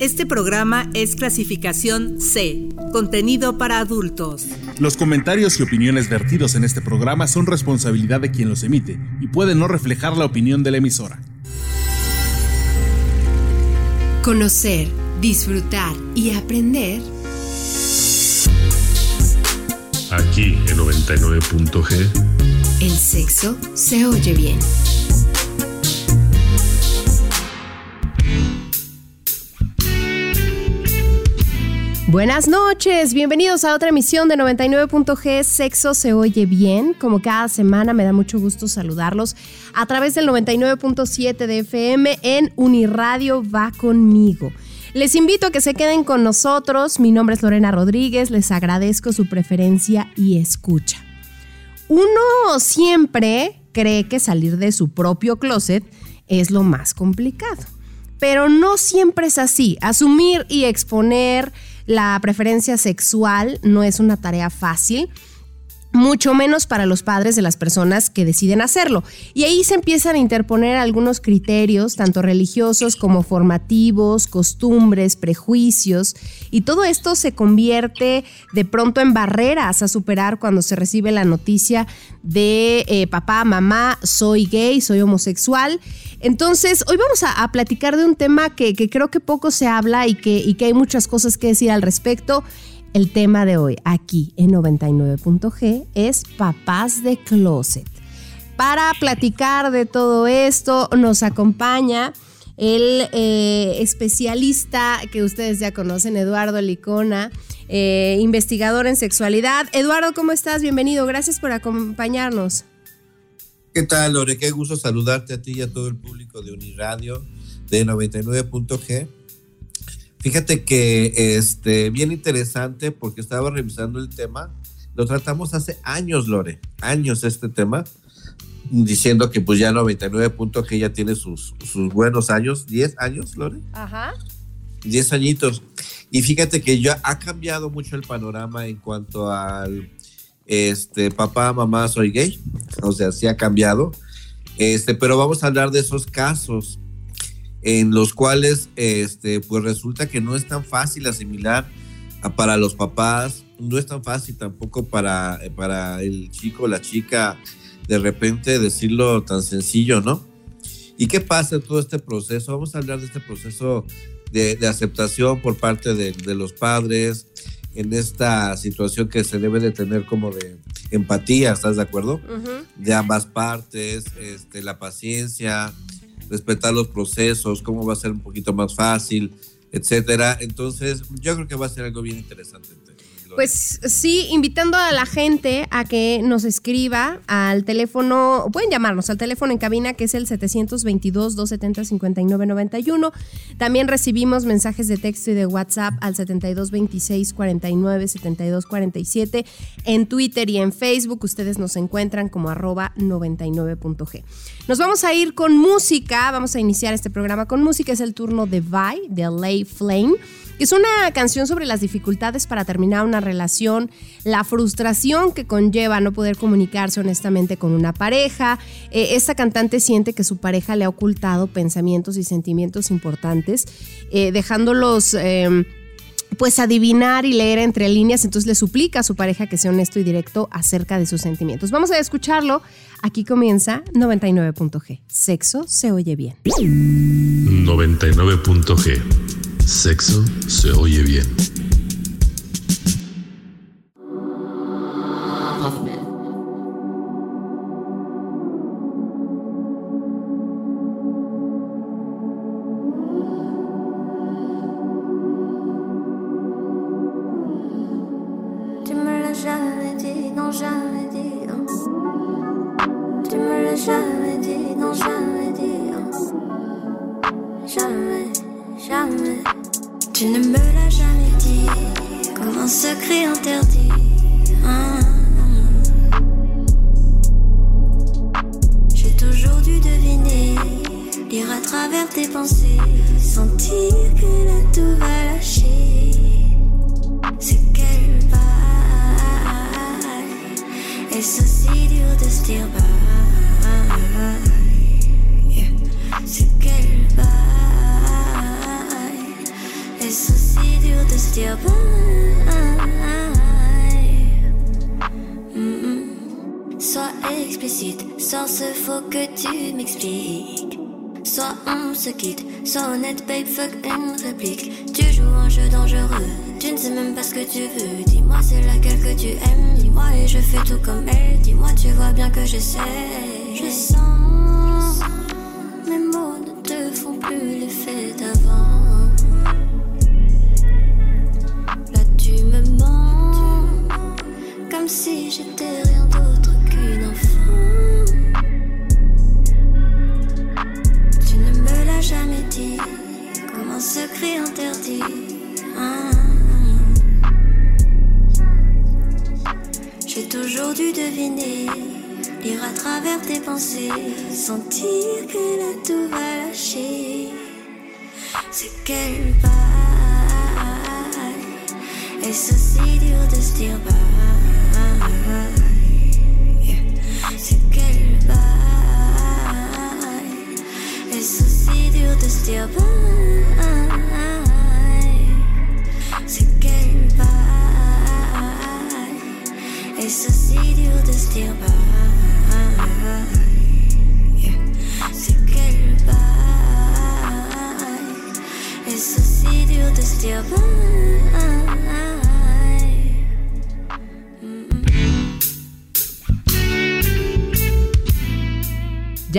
Este programa es clasificación C, contenido para adultos. Los comentarios y opiniones vertidos en este programa son responsabilidad de quien los emite y pueden no reflejar la opinión de la emisora. Conocer, disfrutar y aprender. Aquí en 99.g. El sexo se oye bien. Buenas noches, bienvenidos a otra emisión de 99.g Sexo se oye bien. Como cada semana me da mucho gusto saludarlos a través del 99.7 de FM en Uniradio Va conmigo. Les invito a que se queden con nosotros. Mi nombre es Lorena Rodríguez, les agradezco su preferencia y escucha. Uno siempre cree que salir de su propio closet es lo más complicado, pero no siempre es así. Asumir y exponer la preferencia sexual no es una tarea fácil mucho menos para los padres de las personas que deciden hacerlo. Y ahí se empiezan a interponer algunos criterios, tanto religiosos como formativos, costumbres, prejuicios, y todo esto se convierte de pronto en barreras a superar cuando se recibe la noticia de eh, papá, mamá, soy gay, soy homosexual. Entonces, hoy vamos a, platicar de un tema que, creo que poco se habla y que, y que hay muchas cosas que decir al respecto. El tema de hoy aquí en 99.g es papás de closet. Para platicar de todo esto nos acompaña el eh, especialista que ustedes ya conocen, Eduardo Licona, eh, investigador en sexualidad. Eduardo, ¿cómo estás? Bienvenido, gracias por acompañarnos. ¿Qué tal, Lore? Qué gusto saludarte a ti y a todo el público de Uniradio de 99.g. Fíjate que este, bien interesante porque estaba revisando el tema. Lo tratamos hace años, Lore, años este tema, diciendo que pues ya 99 puntos que ya tiene sus, sus buenos años, 10 años, Lore. Ajá. 10 añitos. Y fíjate que ya ha cambiado mucho el panorama en cuanto al este papá, mamá, soy gay. O sea, sí ha cambiado. Este, pero vamos a hablar de esos casos en los cuales este, pues resulta que no es tan fácil asimilar para los papás, no es tan fácil tampoco para, para el chico o la chica de repente decirlo tan sencillo, ¿no? ¿Y qué pasa en todo este proceso? Vamos a hablar de este proceso de, aceptación por parte de, los padres en esta situación que se debe de tener como de empatía, ¿estás de acuerdo? De ambas partes, este, la paciencia, respetar los procesos, cómo va a ser un poquito más fácil, etcétera. Entonces, yo creo que va a ser algo bien interesante. Pues sí, invitando a la gente a que nos escriba al teléfono, pueden llamarnos al teléfono en cabina que es el 722-270-5991. También recibimos mensajes de texto y de WhatsApp al 7226-49-7247. En Twitter y en Facebook ustedes nos encuentran como arroba 99.g. Nos vamos a ir con música, vamos a iniciar este programa con música, es el turno de Vi, de Lay Flame. Es una canción sobre las dificultades para terminar una relación, la frustración que conlleva no poder comunicarse honestamente con una pareja. Eh, esta cantante siente que su pareja le ha ocultado pensamientos y sentimientos importantes, eh, dejándolos... Em, pues adivinar y leer entre líneas, entonces le suplica a su pareja que sea honesto y directo acerca de sus sentimientos. Vamos a escucharlo. Aquí comienza 99.g. Sexo se oye bien. 99.g. Sexo se oye bien.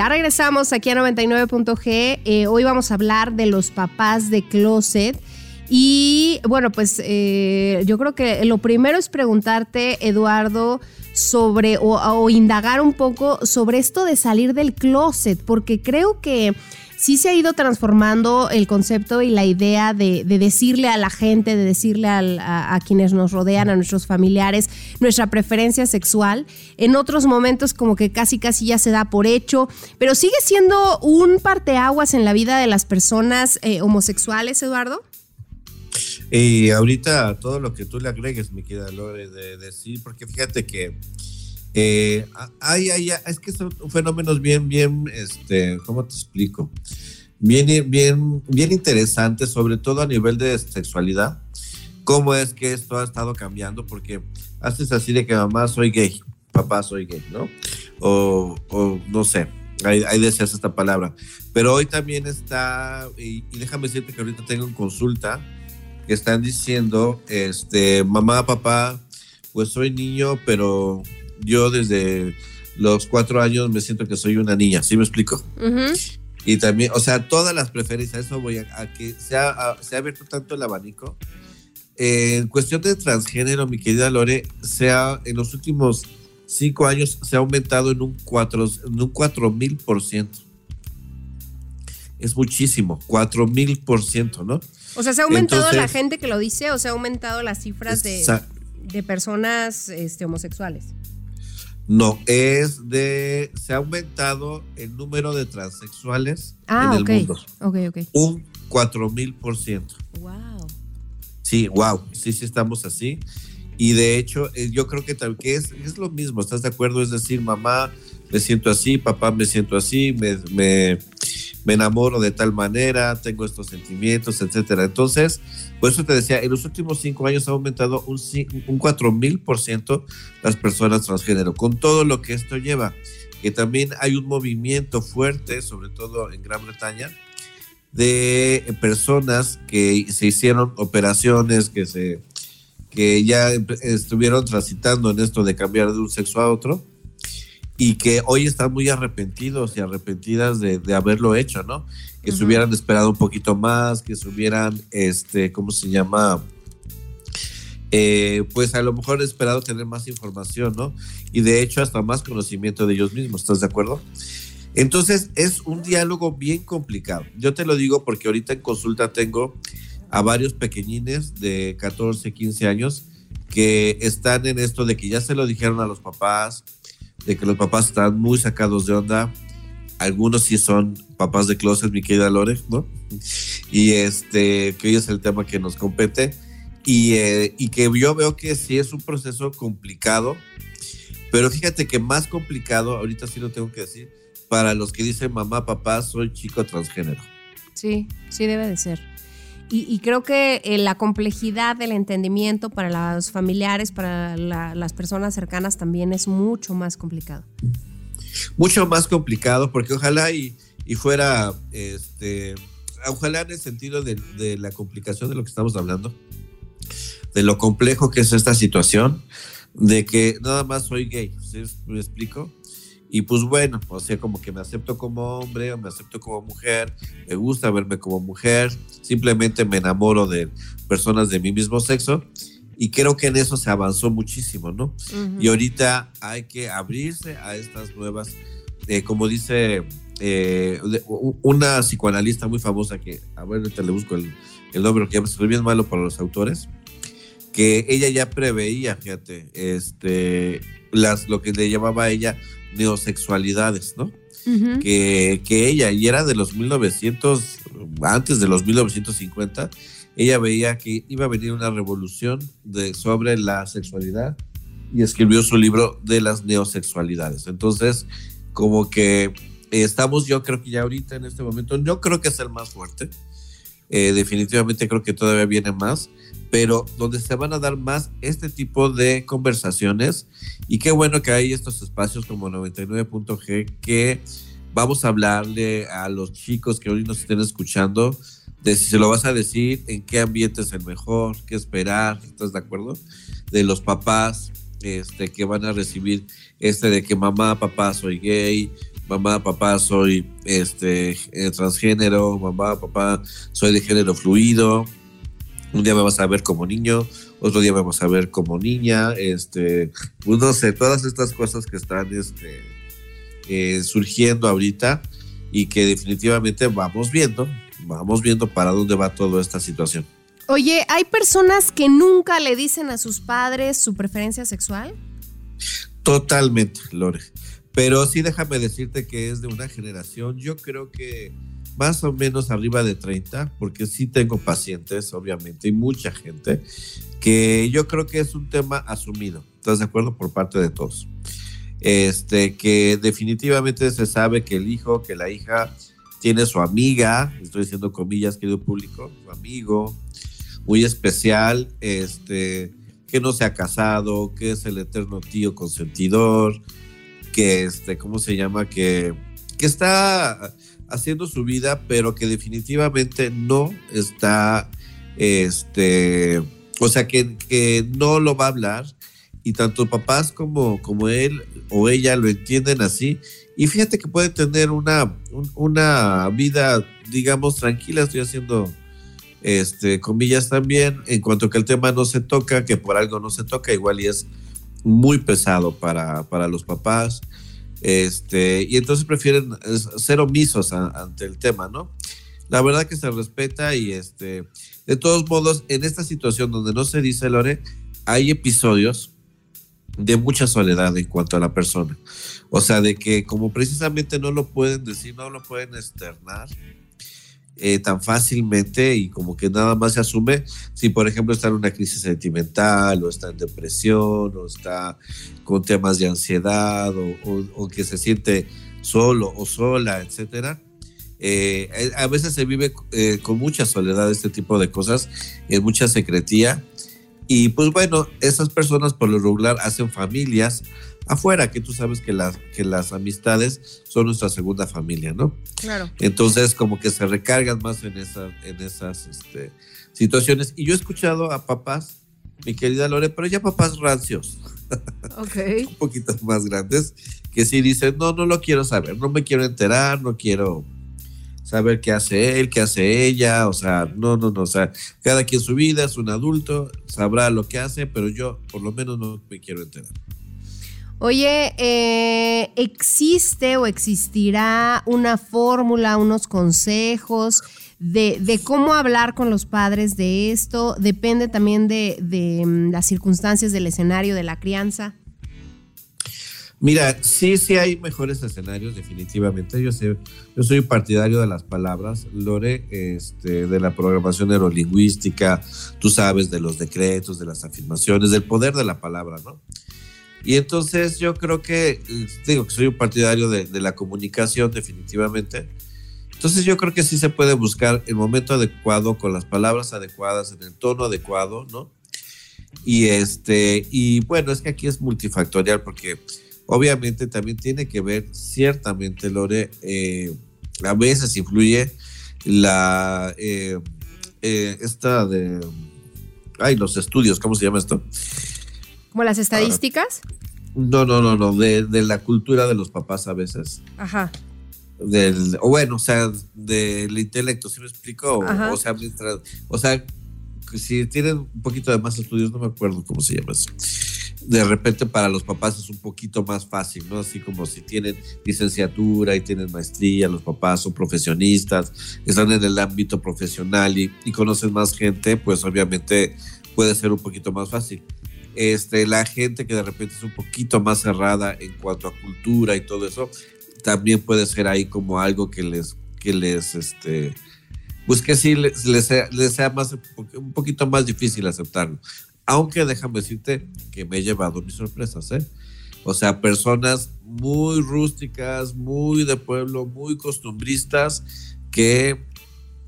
Regresamos aquí a 99.g. Eh, hoy vamos a hablar de los papás de closet. Y bueno, pues eh, yo creo que lo primero es preguntarte, Eduardo, sobre o, indagar un poco sobre esto de salir del closet, porque creo que sí se ha ido transformando el concepto y la idea de, de decirle a la gente, de decirle a, quienes nos rodean, a nuestros familiares, nuestra preferencia sexual. En otros momentos como que casi casi ya se da por hecho, pero sigue siendo un parteaguas en la vida de las personas eh, homosexuales, Eduardo. Y ahorita todo lo que tú le agregues, mi querida Lore, de decir, porque fíjate que eh, hay, hay, es que son fenómenos bien, bien, este, ¿cómo te explico? Bien, bien, bien interesantes, sobre todo a nivel de sexualidad. ¿Cómo es que esto ha estado cambiando? Porque haces así de que mamá soy gay, papá soy gay, ¿no? O, o no sé, ahí, ahí decías esta palabra. Pero hoy también está, y, y déjame decirte que ahorita tengo en consulta, están diciendo, este, mamá, papá, pues soy niño, pero yo desde los cuatro años me siento que soy una niña, ¿sí me explico? Uh -huh. Y también, o sea, todas las preferencias, eso voy a, a que se ha, a, se ha, abierto tanto el abanico. Eh, en cuestión de transgénero, mi querida Lore, se ha, en los últimos cinco años se ha aumentado en un cuatro, en un cuatro mil por ciento. Es muchísimo, cuatro mil por ciento, ¿no? O sea, se ha aumentado Entonces, la gente que lo dice o se ha aumentado las cifras de, de personas este, homosexuales. No, es de. Se ha aumentado el número de transexuales ah, en el okay. mundo. Ok, ok. Un 4 mil por ciento. Wow. Sí, wow. Sí, sí, estamos así. Y de hecho, eh, yo creo que, que es, es, lo mismo, ¿estás de acuerdo? Es decir, mamá, me siento así, papá, me siento así, me, me, me enamoro de tal manera, tengo estos sentimientos, etcétera. Entonces, por eso te decía, en los últimos cinco años ha aumentado un, un 4 mil por ciento las personas transgénero, con todo lo que esto lleva. Que también hay un movimiento fuerte, sobre todo en Gran Bretaña, de personas que se hicieron operaciones, que se que ya estuvieron transitando en esto de cambiar de un sexo a otro y que hoy están muy arrepentidos y arrepentidas de, de haberlo hecho, ¿no? Que uh -huh. se hubieran esperado un poquito más, que se hubieran, este, ¿cómo se llama? Eh, pues a lo mejor esperado tener más información, ¿no? Y de hecho hasta más conocimiento de ellos mismos, ¿estás de acuerdo? Entonces es un diálogo bien complicado. Yo te lo digo porque ahorita en consulta tengo a varios pequeñines de 14, 15 años que están en esto de que ya se lo dijeron a los papás, de que los papás están muy sacados de onda. Algunos sí son papás de closet, mi querida Lore, ¿no? Y este, que hoy es el tema que nos compete. Y, eh, y que yo veo que sí es un proceso complicado, pero fíjate que más complicado, ahorita sí lo tengo que decir, para los que dicen mamá, papá, soy chico transgénero. Sí, sí debe de ser. Y, creo que eh, la complejidad del entendimiento para los familiares, para las personas cercanas también es mucho más complicado. Mucho más complicado porque ojalá y, fuera, este, ojalá en el sentido de, la complicación de lo que estamos hablando, de lo complejo que es esta situación, de que nada más soy gay, ¿sí? ¿me explico? Y pues bueno, o sea, como que me acepto como hombre o me acepto como mujer, me gusta verme como mujer, simplemente me enamoro de personas de mi mismo sexo. Y creo que en eso se avanzó muchísimo, ¿no? Y ahorita hay que abrirse a estas nuevas, eh, como dice eh, una psicoanalista muy famosa que, a ver, ahorita le busco el, el nombre, porque ya estoy bien malo para los autores, que ella ya preveía, fíjate, este, las, lo que le llamaba a ella neosexualidades, ¿no? que, que, ella, y era de los 1900, antes de los 1950, ella veía que iba a venir una revolución de, sobre la sexualidad y escribió su libro de las neosexualidades. Entonces, como que estamos, yo creo que ya ahorita en este momento, yo creo que es el más fuerte. Eh, definitivamente creo que todavía viene más, pero donde se van a dar más este tipo de conversaciones. Y qué bueno que hay estos espacios como 99.g que vamos a hablarle a los chicos que hoy nos estén escuchando de si se lo vas a decir, en qué ambiente es el mejor, qué esperar, ¿estás de acuerdo? De los papás este, que van a recibir este de que mamá, papá, soy gay, mamá, papá, soy este, eh, transgénero, mamá, papá, soy de género fluido, un día me vas a ver como niño, otro día me vas a ver como niña, este, pues no sé, todas estas cosas que están este, eh, surgiendo ahorita y que definitivamente vamos viendo, vamos viendo para dónde va toda esta situación. Oye, ¿hay personas que nunca le dicen a sus padres su preferencia sexual? Totalmente, Lore. Pero sí déjame decirte que es de una generación, yo creo que más o menos arriba de 30, porque sí tengo pacientes, obviamente, y mucha gente, que yo creo que es un tema asumido, ¿estás de acuerdo? Por parte de todos. Este, que definitivamente se sabe que el hijo, que la hija tiene su amiga, estoy diciendo comillas, querido público, su amigo, muy especial, este, que no se ha casado, que es el eterno tío consentidor, que este, ¿cómo se llama? Que, que está haciendo su vida, pero que definitivamente no está, este, o sea, que, que no lo va a hablar y tanto papás como, como él o ella lo entienden así. Y fíjate que puede tener una, una vida, digamos, tranquila, estoy haciendo este, comillas también, en cuanto que el tema no se toca, que por algo no se toca, igual y es muy pesado para, para los papás. Este, y entonces prefieren ser omisos ante el tema, ¿no? La verdad que se respeta y este, de todos modos, en esta situación donde no se dice, Lore, hay episodios de mucha soledad en cuanto a la persona. O sea, de que como precisamente no lo pueden decir, no lo pueden externar, eh, tan fácilmente y como que nada más se asume si, por ejemplo, está en una crisis sentimental o está en depresión o está con temas de ansiedad o, que se siente solo o sola, etcétera. Eh, eh, a veces se vive con mucha soledad este tipo de cosas, en mucha secretía. Y pues bueno, esas personas por lo regular hacen familias, afuera, que tú sabes que las, que las amistades son nuestra segunda familia, ¿no? Claro. Entonces, como que se recargan más en, esa, en esas este, situaciones. Y yo he escuchado a papás, mi querida Lore, pero ya papás rancios. Ok. Un poquito más grandes, que sí dicen, no, no lo quiero saber, no me quiero enterar, no quiero saber qué hace él, qué hace ella, o sea, no, no, no, o sea, cada quien su vida, es un adulto, sabrá lo que hace, pero yo por lo menos no me quiero enterar. Oye, eh, ¿existe o existirá una fórmula, unos consejos de, cómo hablar con los padres de esto? ¿Depende también de, mm, las circunstancias del escenario de la crianza? Mira, sí, sí hay mejores escenarios, definitivamente. Yo, sé, yo soy partidario de las palabras, Lore, este, de la programación neurolingüística, tú sabes, de los decretos, de las afirmaciones, del poder de la palabra, ¿no? Y entonces yo creo que, digo que soy un partidario de, la comunicación definitivamente. Entonces yo creo que sí se puede buscar el momento adecuado, con las palabras adecuadas, en el tono adecuado, ¿no? Y este, y bueno, es que aquí es multifactorial porque obviamente también tiene que ver, ciertamente, Lore, eh, a veces influye la eh, eh, esta de ay, los estudios, ¿cómo se llama esto? ¿Como las estadísticas? no, no, no, no, de, de, la cultura de los papás a veces. Ajá. Del, o bueno, o sea, del intelecto, ¿sí me explico? O, o, sea, o sea, si tienen un poquito de más estudios, no me acuerdo cómo se llama eso. De repente para los papás es un poquito más fácil, ¿no? Así como si tienen licenciatura y tienen maestría, los papás son profesionistas, están en el ámbito profesional y, y conocen más gente, pues obviamente puede ser un poquito más fácil. Este, la gente que de repente es un poquito más cerrada en cuanto a cultura y todo eso, también puede ser ahí como algo que les, que les, este, pues que sí les, les, sea, más, un poquito más difícil aceptarlo. Aunque déjame decirte que me he llevado mis sorpresas, ¿eh? O sea, personas muy rústicas, muy de pueblo, muy costumbristas, que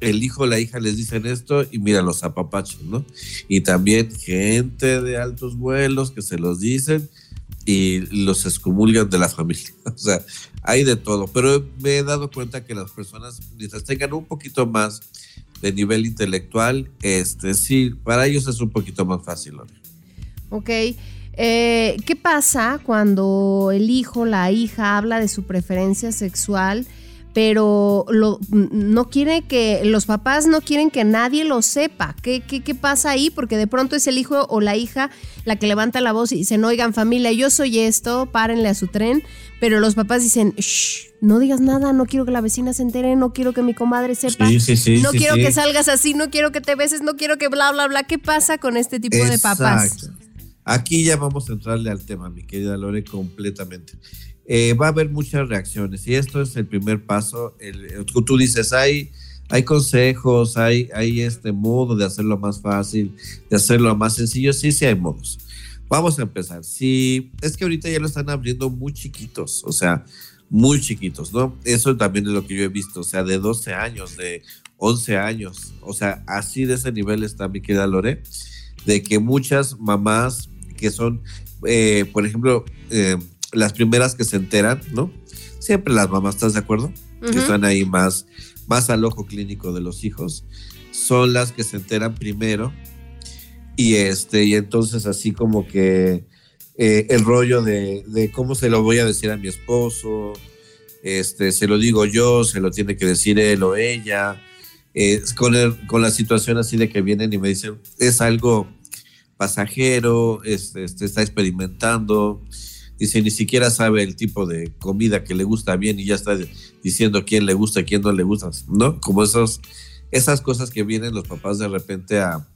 el hijo o la hija les dicen esto y mira los apapachos, ¿no? Y también gente de altos vuelos que se los dicen y los excomulgan de la familia. O sea, hay de todo. Pero me he dado cuenta que las personas, mientras tengan un poquito más de nivel intelectual, este sí, para ellos es un poquito más fácil. ¿no? Ok. Eh, ¿Qué pasa cuando el hijo, la hija habla de su preferencia sexual? Pero lo, no quiere que, los papás no quieren que nadie lo sepa. ¿Qué, ¿Qué, qué, pasa ahí? Porque de pronto es el hijo o la hija la que levanta la voz y dicen, oigan familia, yo soy esto, párenle a su tren, pero los papás dicen, Shh, no digas nada, no quiero que la vecina se entere, no quiero que mi comadre sepa, sí, sí, sí, no quiero que salgas así, no quiero que te beses, no quiero que bla, bla, bla. ¿Qué pasa con este tipo Exacto. de papás? Aquí ya vamos a entrarle al tema, mi querida Lore, completamente eh, va a haber muchas reacciones y esto es el primer paso. El, tú dices, hay, hay consejos, hay, hay este modo de hacerlo más fácil, de hacerlo más sencillo. Sí, sí hay modos. Vamos a empezar. Sí, es que ahorita ya lo están abriendo muy chiquitos, o sea, muy chiquitos, ¿no? Eso también es lo que yo he visto, o sea, de 12 años, de 11 años, o sea, así de ese nivel está mi querida Lore, de que muchas mamás que son, eh, por ejemplo, eh, las primeras que se enteran, ¿no? Siempre las mamás, ¿estás de acuerdo? Uh -huh. Que están ahí más, más al ojo clínico de los hijos, son las que se enteran primero y este, y entonces así como que eh, el rollo de, de, cómo se lo voy a decir a mi esposo, este, se lo digo yo, se lo tiene que decir él o ella, eh, con, el, con la situación así de que vienen y me dicen, es algo pasajero, este, este está experimentando, dice, ni siquiera sabe el tipo de comida que le gusta bien y ya está diciendo quién le gusta quién no le gusta, ¿no? Como esos, esas cosas que vienen los papás de repente a,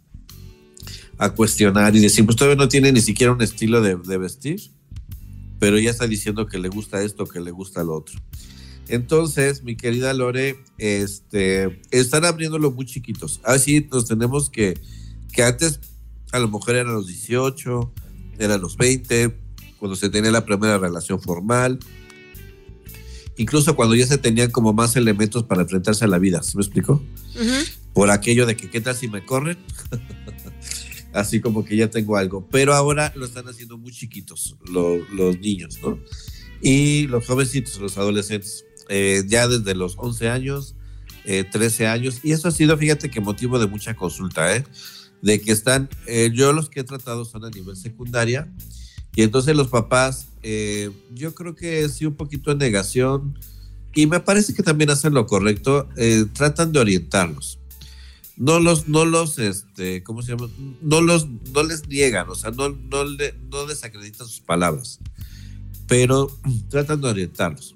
a cuestionar y decir, pues todavía no tiene ni siquiera un estilo de, vestir, pero ya está diciendo que le gusta esto, que le gusta lo otro. Entonces, mi querida Lore, este, están abriéndolo muy chiquitos. Así nos tenemos que, que antes a lo mejor eran los 18, eran los 20, cuando se tenía la primera relación formal, incluso cuando ya se tenían como más elementos para enfrentarse a la vida, ¿se me explicó? Uh -huh. Por aquello de que, ¿qué tal si me corren? Así como que ya tengo algo, pero ahora lo están haciendo muy chiquitos los, los niños, ¿no? Y los jovencitos, los adolescentes, eh, ya desde los 11 años, eh, 13 años, y eso ha sido, fíjate que motivo de mucha consulta, ¿eh? De que están, eh, yo los que he tratado son a nivel secundaria, y entonces los papás, eh, yo creo que sí un poquito en negación, y me parece que también hacen lo correcto, eh, tratan de orientarlos. No los, no los, este, ¿cómo se llama? No los, no les niegan, o sea, no, no, le, no desacreditan sus palabras, pero tratan de orientarlos.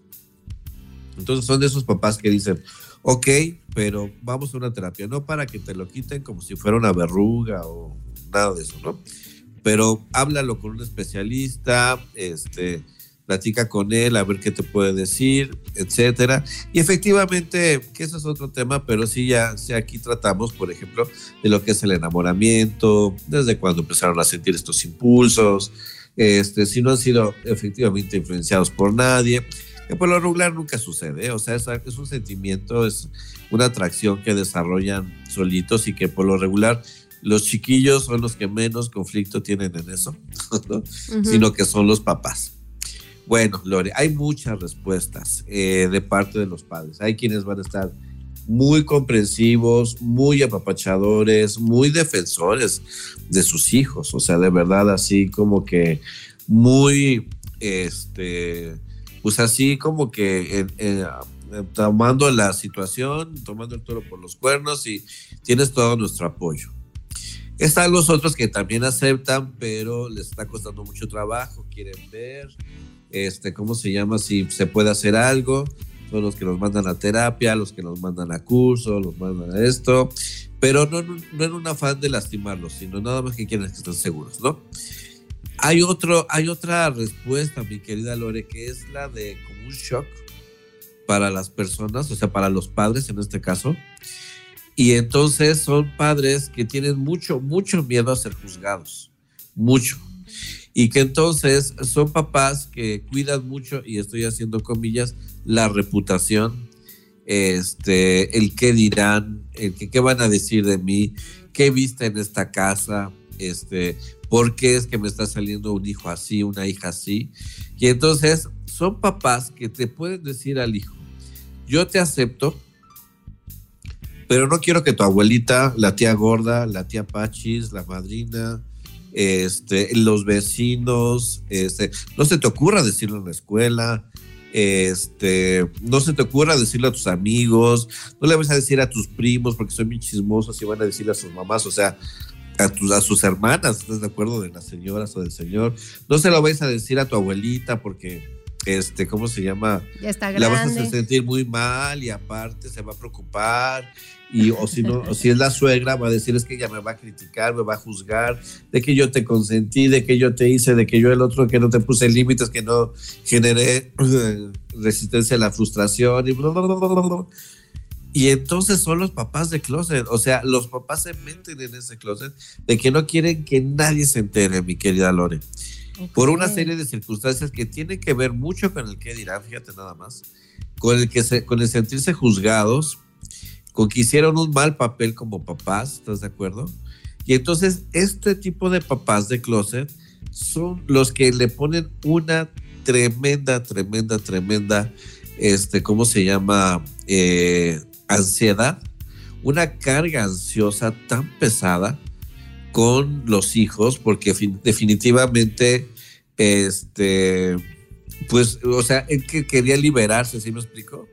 Entonces son de esos papás que dicen, ok, pero vamos a una terapia, no para que te lo quiten como si fuera una verruga o nada de eso, ¿no? Pero háblalo con un especialista, este, platica con él a ver qué te puede decir, etcétera. Y efectivamente, que eso es otro tema, pero sí ya sí aquí tratamos, por ejemplo, de lo que es el enamoramiento, desde cuando empezaron a sentir estos impulsos, este, si no han sido efectivamente influenciados por nadie, que por lo regular nunca sucede, ¿eh? o sea, es, es, un sentimiento, es una atracción que desarrollan solitos y que por lo regular los chiquillos son los que menos conflicto tienen en eso, ¿no? uh -huh. sino que son los papás. Bueno, Lore, hay muchas respuestas eh, de parte de los padres. Hay quienes van a estar muy comprensivos, muy apapachadores, muy defensores de sus hijos. O sea, de verdad, así como que muy, este, pues así como que eh, eh, tomando la situación, tomando el toro por los cuernos y tienes todo nuestro apoyo. Están los otros que también aceptan, pero les está costando mucho trabajo, quieren ver, este, ¿cómo se llama? Si se puede hacer algo. Son los que nos mandan a terapia, los que nos mandan a curso, los mandan a esto, pero no, no, en un afán de lastimarlos, sino nada más que quieren que estén seguros, ¿no? Hay, otro, hay otra respuesta, mi querida Lore, que es la de como un shock para las personas, o sea, para los padres en este caso. Y entonces son padres que tienen mucho, mucho miedo a ser juzgados, mucho. Y que entonces son papás que cuidan mucho, y estoy haciendo comillas, la reputación, este, el qué dirán, el que qué van a decir de mí, qué viste en esta casa, este, por qué es que me está saliendo un hijo así, una hija así. Y entonces son papás que te pueden decir al hijo, yo te acepto, pero no quiero que tu abuelita, la tía gorda, la tía Pachis, la madrina, este, los vecinos, este, no se te ocurra decirlo en la escuela, este, no se te ocurra decirlo a tus amigos, no le vas a decir a tus primos porque son bien chismosos y van a decirle a sus mamás, o sea, a, tus, a sus hermanas, ¿estás de acuerdo? De las señoras o del señor. No se lo vais a decir a tu abuelita porque este, ¿cómo se llama? Ya está grande. La vas a sentir muy mal y aparte se va a preocupar. Y, o si no, o si es la suegra, va a decir es que ella me va a criticar, me va a juzgar, de que yo te consentí, de que yo te hice, de que yo el otro que no te puse límites, que no generé resistencia a la frustración y bla, bla, bla, bla, bla. Y entonces son los papás de closet, o sea, los papás se meten en ese closet de que no quieren que nadie se entere, mi querida Lore. Okay. Por una serie de circunstancias que tienen que ver mucho con el que dirán, fíjate nada más, con el que se, con el sentirse juzgados, con que hicieron un mal papel como papás, ¿estás de acuerdo? Y entonces este tipo de papás de closet son los que le ponen una tremenda, tremenda, tremenda, este, ¿cómo se llama? Eh, ansiedad, una carga ansiosa tan pesada con los hijos, porque definitivamente, este, pues, o sea, que quería liberarse, ¿sí me explico?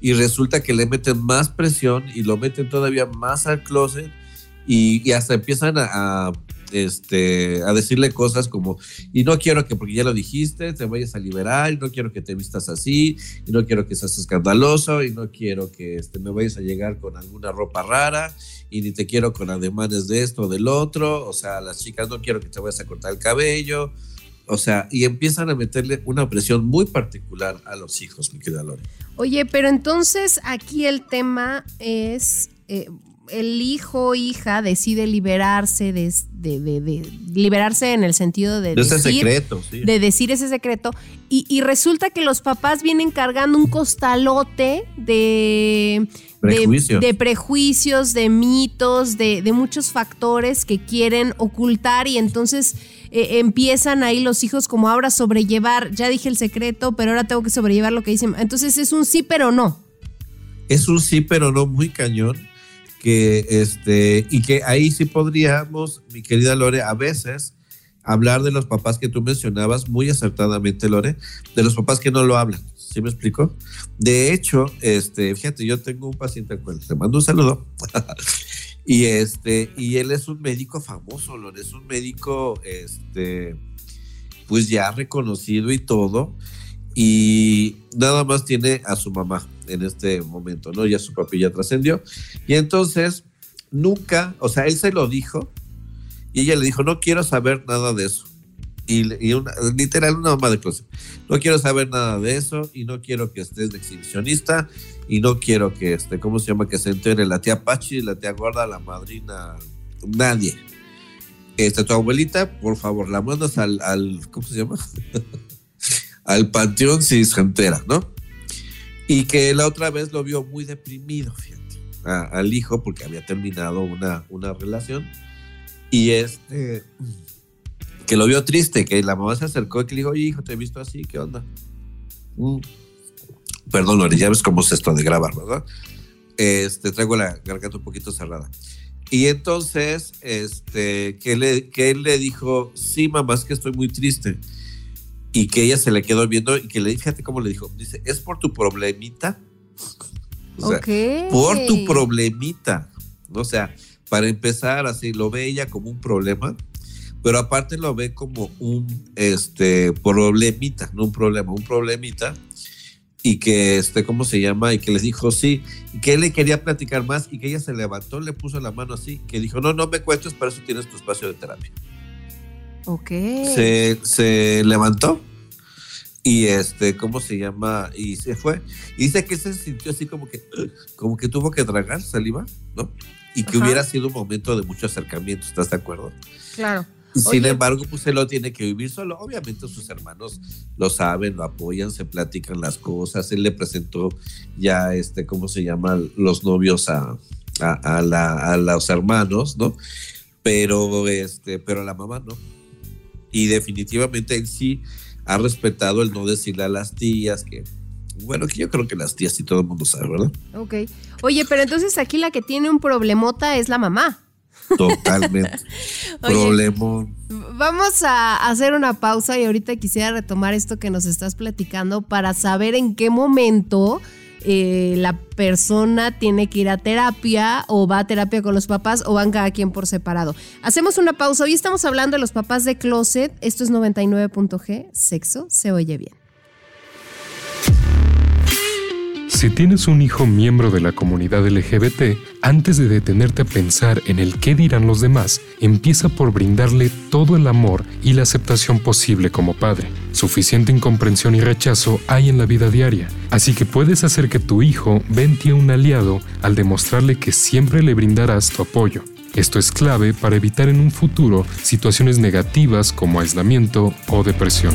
Y resulta que le meten más presión y lo meten todavía más al closet y, y hasta empiezan a, este, a decirle cosas como, y no quiero que, porque ya lo dijiste, te vayas a liberar, y no quiero que te vistas así, y no quiero que seas escandaloso, y no quiero que este, me vayas a llegar con alguna ropa rara, y ni te quiero con ademanes de esto o del otro, o sea, las chicas no quiero que te vayas a cortar el cabello, o sea, y empiezan a meterle una presión muy particular a los hijos, mi querida Lore. Oye, pero entonces aquí el tema es... Eh, el hijo o hija decide liberarse de, de, de, de, liberarse en el sentido de, ese decir, secreto, sí. de decir ese secreto y, y, resulta que los papás vienen cargando un costalote de prejuicios, de, prejuicios, de mitos, de, muchos factores que quieren ocultar y entonces eh, empiezan ahí los hijos como ahora sobrellevar, ya dije el secreto, pero ahora tengo que sobrellevar lo que dicen. Entonces es un sí pero no. Es un sí pero no muy cañón que este y que ahí sí podríamos, mi querida Lore, a veces hablar de los papás que tú mencionabas muy acertadamente, Lore, de los papás que no lo hablan. ¿Sí me explico? De hecho, este, fíjate, yo tengo un paciente al cual te mando un saludo. y este, y él es un médico famoso, Lore, es un médico este pues ya reconocido y todo y nada más tiene a su mamá en este momento, ¿no? Ya su papi ya trascendió. Y entonces, nunca, o sea, él se lo dijo y ella le dijo, no quiero saber nada de eso. Y, una, literal, una mamá de closet. No quiero saber nada de eso y no quiero que estés de exhibicionista y no quiero que, este, ¿cómo se llama? Que se entere la tía Pachi, la tía Gorda, la madrina, nadie. Este, tu abuelita, por favor, la mandas al, ¿cómo se llama? al panteón si se entera, ¿no? Y que la otra vez lo vio muy deprimido, fíjate, al hijo porque había terminado una, una relación. Y este, que lo vio triste, que la mamá se acercó y que le dijo, oye hijo, te he visto así, ¿qué onda? Mm. Perdón, Lore, ya ves cómo es esto de grabar, ¿verdad? Este, traigo la garganta un poquito cerrada. Y entonces, este, que, le, que él le dijo, sí, mamá, es que estoy muy triste. Y que ella se le quedó viendo y que le fíjate cómo le dijo, dice, ¿es por tu problemita? O sea, por tu problemita. O sea, para empezar así, lo ve ella como un problema, pero aparte lo ve como un este, problemita, no un problema, un problemita y que, este, ¿cómo se llama? Y que les dijo sí, y que él le quería platicar más y que ella se levantó, le puso la mano así, que dijo, no, no me cuentes, para eso tienes tu espacio de terapia. Ok. Se, se levantó y este, ¿cómo se llama? Y se fue. Y dice que se sintió así como que, como que tuvo que tragar saliva, ¿no? Y que hubiera sido un momento de mucho acercamiento, ¿estás de acuerdo? Claro. Sin embargo, pues él lo tiene que vivir solo. Obviamente sus hermanos lo saben, lo apoyan, se platican las cosas. Él le presentó ya, este, ¿cómo se llama? Los novios a, a, la, a los hermanos, ¿no? Pero, este, pero la mamá no. Y definitivamente él sí ha respetado el no decirle a las tías que, bueno, que yo creo que las tías sí todo el mundo sabe, ¿verdad? Ok. Oye, pero entonces aquí la que tiene un problemota es la mamá. Totalmente. Problemón. Vamos a hacer una pausa y ahorita quisiera retomar esto que nos estás platicando para saber en qué momento eh, la persona tiene que ir a terapia o va a terapia con los papás o van cada quien por separado. Hacemos una pausa. Hoy estamos hablando de los papás de closet. Esto es 99.g. Sexo se oye bien. Si tienes un hijo miembro de la comunidad LGBT, antes de detenerte a pensar en el qué dirán los demás, empieza por brindarle todo el amor y la aceptación posible como padre. Suficiente incomprensión y rechazo hay en la vida diaria, así que puedes hacer que tu hijo ve en un aliado al demostrarle que siempre le brindarás tu apoyo. Esto es clave para evitar en un futuro situaciones negativas como aislamiento o depresión.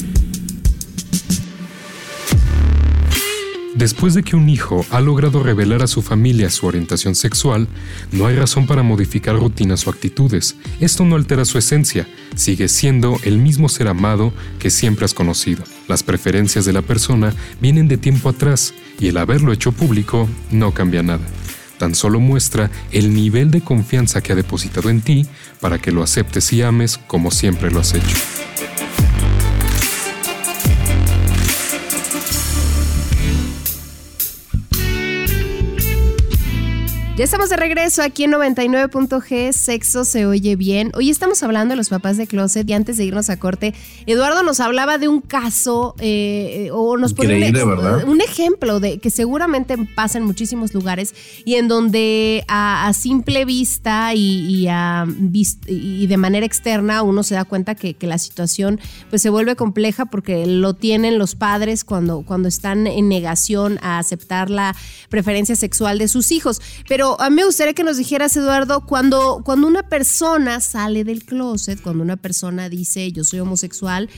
Después de que un hijo ha logrado revelar a su familia su orientación sexual, no hay razón para modificar rutinas o actitudes. Esto no altera su esencia, sigue siendo el mismo ser amado que siempre has conocido. Las preferencias de la persona vienen de tiempo atrás y el haberlo hecho público no cambia nada. Tan solo muestra el nivel de confianza que ha depositado en ti para que lo aceptes y ames como siempre lo has hecho. Ya estamos de regreso aquí en 99.g, sexo se oye bien. Hoy estamos hablando de los papás de closet y antes de irnos a corte, Eduardo nos hablaba de un caso eh, o nos pone un, ejemplo de que seguramente pasa en muchísimos lugares y en donde a, simple vista y, y, de manera externa uno se da cuenta que, la situación pues se vuelve compleja porque lo tienen los padres cuando, cuando están en negación a aceptar la preferencia sexual de sus hijos. Pero a mí me gustaría que nos dijeras, Eduardo, cuando, cuando una persona sale del closet, cuando una persona dice yo soy homosexual,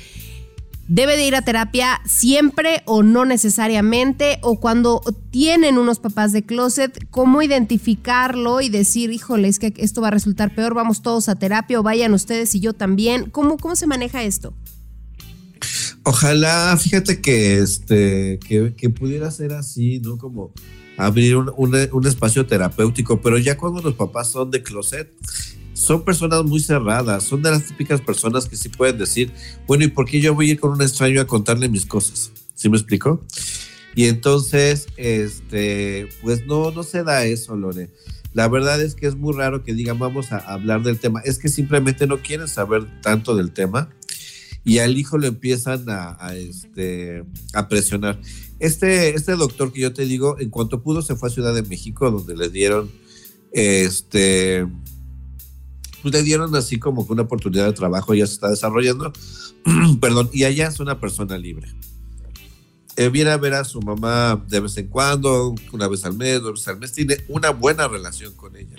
¿Debe de ir a terapia siempre o no necesariamente? O cuando tienen unos papás de closet, ¿cómo identificarlo y decir, híjole, es que esto va a resultar peor, vamos todos a terapia o vayan ustedes y yo también? ¿Cómo, cómo se maneja esto? Ojalá, fíjate que, este, que, que pudiera ser así, ¿no? Como abrir un, espacio terapéutico, pero ya cuando los papás son de closet, son personas muy cerradas, son de las típicas personas que sí pueden decir, bueno, ¿y por qué yo voy a ir con un extraño a contarle mis cosas? ¿Sí me explico? Y entonces, este, pues no, no se da eso, Lore. La verdad es que es muy raro que digan vamos a hablar del tema. Es que simplemente no quieren saber tanto del tema y al hijo lo empiezan a, a, este, a presionar. Este, este doctor que yo te digo, en cuanto pudo, se fue a Ciudad de México, donde le dieron este pues, le dieron así como que una oportunidad de trabajo, ya se está desarrollando, perdón, y allá es una persona libre. Eh, viene a ver a su mamá de vez en cuando, una vez al mes, dos veces al mes, tiene una buena relación con ella.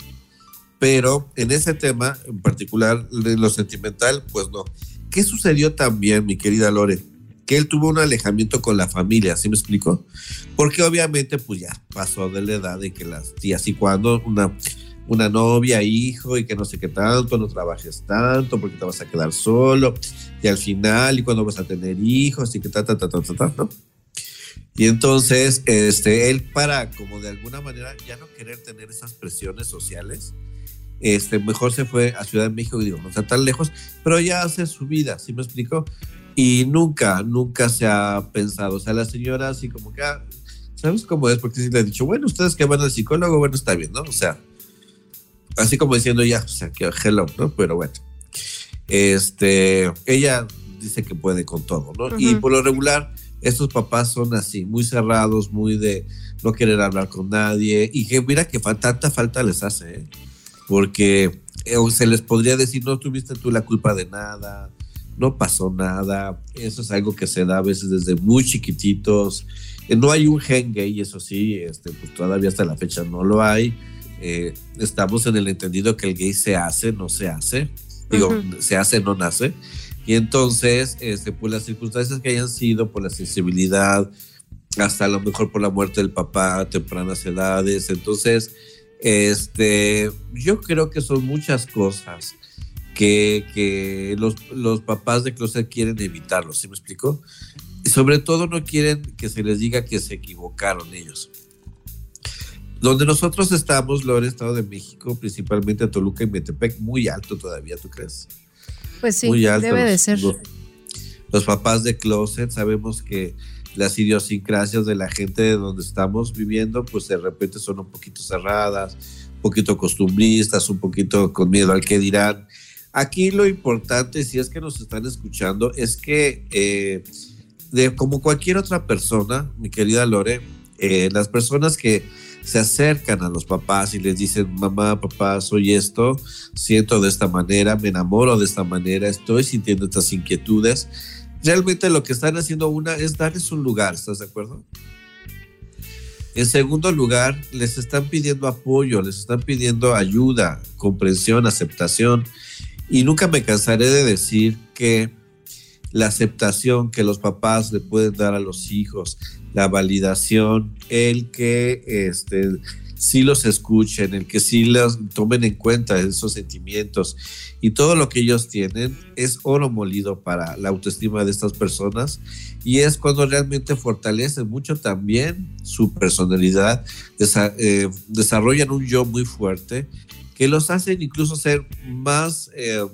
Pero en ese tema, en particular, lo sentimental, pues no. ¿Qué sucedió también, mi querida Lore? Que él tuvo un alejamiento con la familia, ¿sí me explico? Porque obviamente, pues ya pasó de la edad de que las tías y cuando una, una novia, hijo, y que no sé qué tanto, no trabajes tanto porque te vas a quedar solo, y al final, y cuando vas a tener hijos, y que ta, ta, ta, ta, ta, ta ¿no? Y entonces, este, él para como de alguna manera ya no querer tener esas presiones sociales, este, mejor se fue a Ciudad de México, digo, no está tan lejos, pero ya hace su vida, ¿sí me explico? Y nunca, nunca se ha pensado, o sea, la señora así como que, ah, ¿sabes cómo es? Porque si le ha dicho, bueno, ustedes que van al psicólogo, bueno, está bien, ¿no? O sea, así como diciendo ya, o sea, que hello, ¿no? Pero bueno, este, ella dice que puede con todo, ¿no? Y por lo regular, estos papás son así, muy cerrados, muy de no querer hablar con nadie y que mira que tanta falta les hace, ¿eh? porque eh, se les podría decir, no tuviste tú la culpa de nada, no pasó nada, eso es algo que se da a veces desde muy chiquititos, eh, no hay un gen gay, eso sí, este, pues todavía hasta la fecha no lo hay, estamos en el entendido que el gay se hace, no se hace, digo, se hace, no nace, y entonces, este, por las circunstancias que hayan sido, por la sensibilidad, hasta a lo mejor por la muerte del papá a tempranas edades. Entonces, este, yo creo que son muchas cosas que, que los, los, papás de closet quieren evitarlo, ¿sí me explico? Y sobre todo no quieren que se les diga que se equivocaron ellos. Donde nosotros estamos, lo Estado de México, principalmente Toluca y Metepec, muy alto todavía, ¿tú crees? Pues sí, debe de ser. Los, papás de closet, sabemos que las idiosincrasias de la gente de donde estamos viviendo, pues de repente son un poquito cerradas, un poquito costumbristas, un poquito con miedo al que dirán. Aquí lo importante, si es que nos están escuchando, es que eh, como cualquier otra persona, mi querida Lore, eh, las personas que se acercan a los papás y les dicen, mamá, papá, soy esto, siento de esta manera, me enamoro de esta manera, estoy sintiendo estas inquietudes. Realmente lo que están haciendo una es darles un lugar, ¿estás de acuerdo? En segundo lugar, les están pidiendo apoyo, les están pidiendo ayuda, comprensión, aceptación. Y nunca me cansaré de decir que la aceptación que los papás le pueden dar a los hijos, la validación, el que este, sí los escuchen, el que sí los tomen en cuenta esos sentimientos y todo lo que ellos tienen es oro molido para la autoestima de estas personas. Y es cuando realmente fortalecen mucho también su personalidad, eh, desarrollan un yo muy fuerte que los hacen incluso ser más... Eh,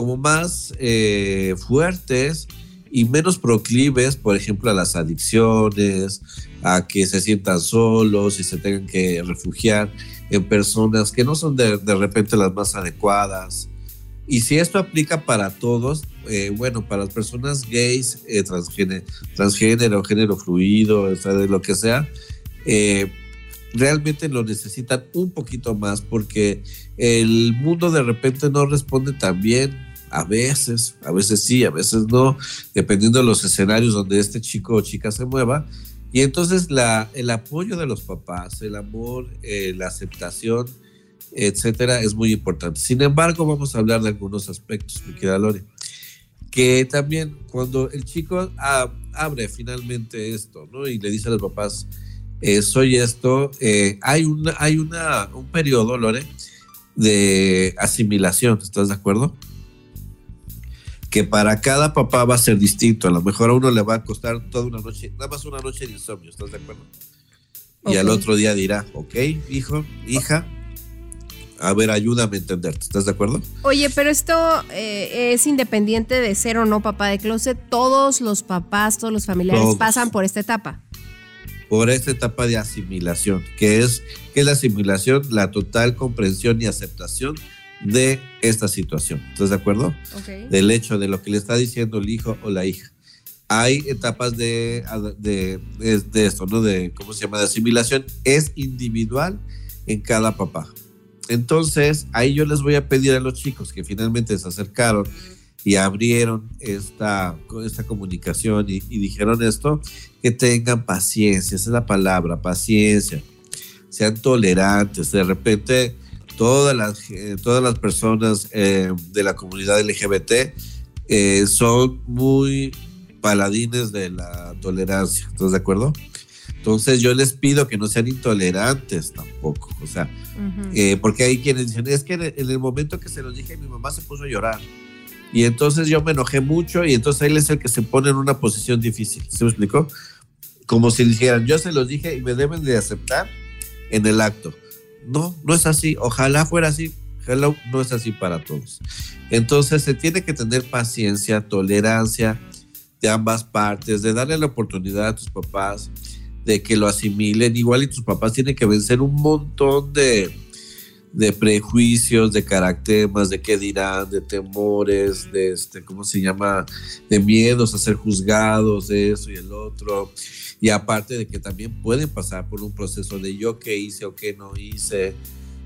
como más eh, fuertes y menos proclives, por ejemplo, a las adicciones, a que se sientan solos y se tengan que refugiar en personas que no son de, repente las más adecuadas. Y si esto aplica para todos, eh, bueno, para las personas gays, eh, transgénero, transgénero, género fluido, o sea, de lo que sea, realmente lo necesitan un poquito más porque el mundo de repente no responde tan bien a veces, a veces sí, a veces no, dependiendo de los escenarios donde este chico o chica se mueva. Y entonces la, el apoyo de los papás, el amor, eh, la aceptación, etcétera, es muy importante. Sin embargo, vamos a hablar de algunos aspectos, mi querida Lore. Que también cuando el chico abre finalmente esto, ¿no? Y le dice a los papás, eh, soy esto, eh, hay, una, hay una, un periodo, Lore, de asimilación, ¿estás de acuerdo? que para cada papá va a ser distinto. A lo mejor a uno le va a costar toda una noche, nada más una noche de insomnio, ¿estás de acuerdo? Y al otro día dirá, ok, hijo, hija, a ver, ayúdame a entenderte, ¿estás de acuerdo? Oye, pero esto eh, es independiente de ser o no papá de closet. Todos los papás, todos los familiares pasan por esta etapa. Por esta etapa de asimilación, que es, que es la asimilación, la total comprensión y aceptación de esta situación. ¿Estás de acuerdo? Del hecho de lo que le está diciendo el hijo o la hija. Hay etapas de, de, esto, ¿no? De, ¿cómo se llama? De asimilación. Es individual en cada papá. Entonces, ahí yo les voy a pedir a los chicos que finalmente se acercaron y abrieron esta, esta comunicación y, dijeron esto, que tengan paciencia, esa es la palabra, paciencia, sean tolerantes. De repente, todas las, eh, todas las personas eh, de la comunidad LGBT eh, son muy paladines de la tolerancia, ¿estás de acuerdo? Entonces yo les pido que no sean intolerantes tampoco, o sea, porque hay quienes dicen, es que en el, momento que se los dije, mi mamá se puso a llorar. Y entonces yo me enojé mucho y entonces él es el que se pone en una posición difícil. ¿Se me explicó? Como si dijeran, yo se los dije y me deben de aceptar en el acto. No, no es así. Ojalá fuera así. Hello, no es así para todos. Entonces se tiene que tener paciencia, tolerancia de ambas partes, de darle la oportunidad a tus papás de que lo asimilen. Igual y tus papás tienen que vencer un montón de, de prejuicios, de caracteres, de qué dirán, de temores, de este, ¿cómo se llama? De miedos a ser juzgados, de eso y el otro. Y aparte de que también pueden pasar por un proceso de yo qué hice o qué no hice,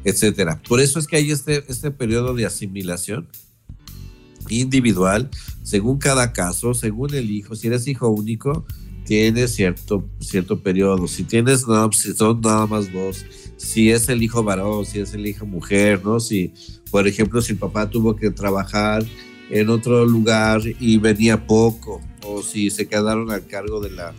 etcétera. Por eso es que hay este, este periodo de asimilación individual, según cada caso, según el hijo. Si eres hijo único, tienes cierto, cierto periodo. Si tienes, no, si son nada más dos si es el hijo varón, si es el hijo mujer, ¿no? Si, por ejemplo, si el papá tuvo que trabajar en otro lugar y venía poco, o si se quedaron al cargo de la,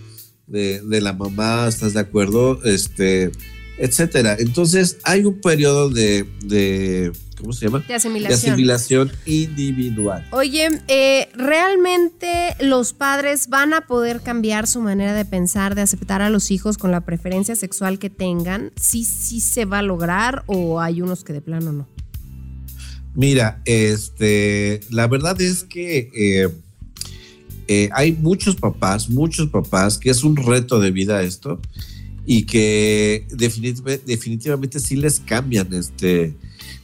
de, la mamá, ¿estás de acuerdo? Este, etcétera. Entonces, hay un periodo de ¿cómo se llama? De asimilación. asimilación individual. Oye, eh, ¿realmente los padres van a poder cambiar su manera de pensar, de aceptar a los hijos con la preferencia sexual que tengan? ¿Sí, sí se va a lograr o hay unos que de plano no? Mira, este, la verdad es que eh, eh, hay muchos papás, muchos papás, que es un reto de vida esto y que definitivamente, definitivamente sí les cambian este,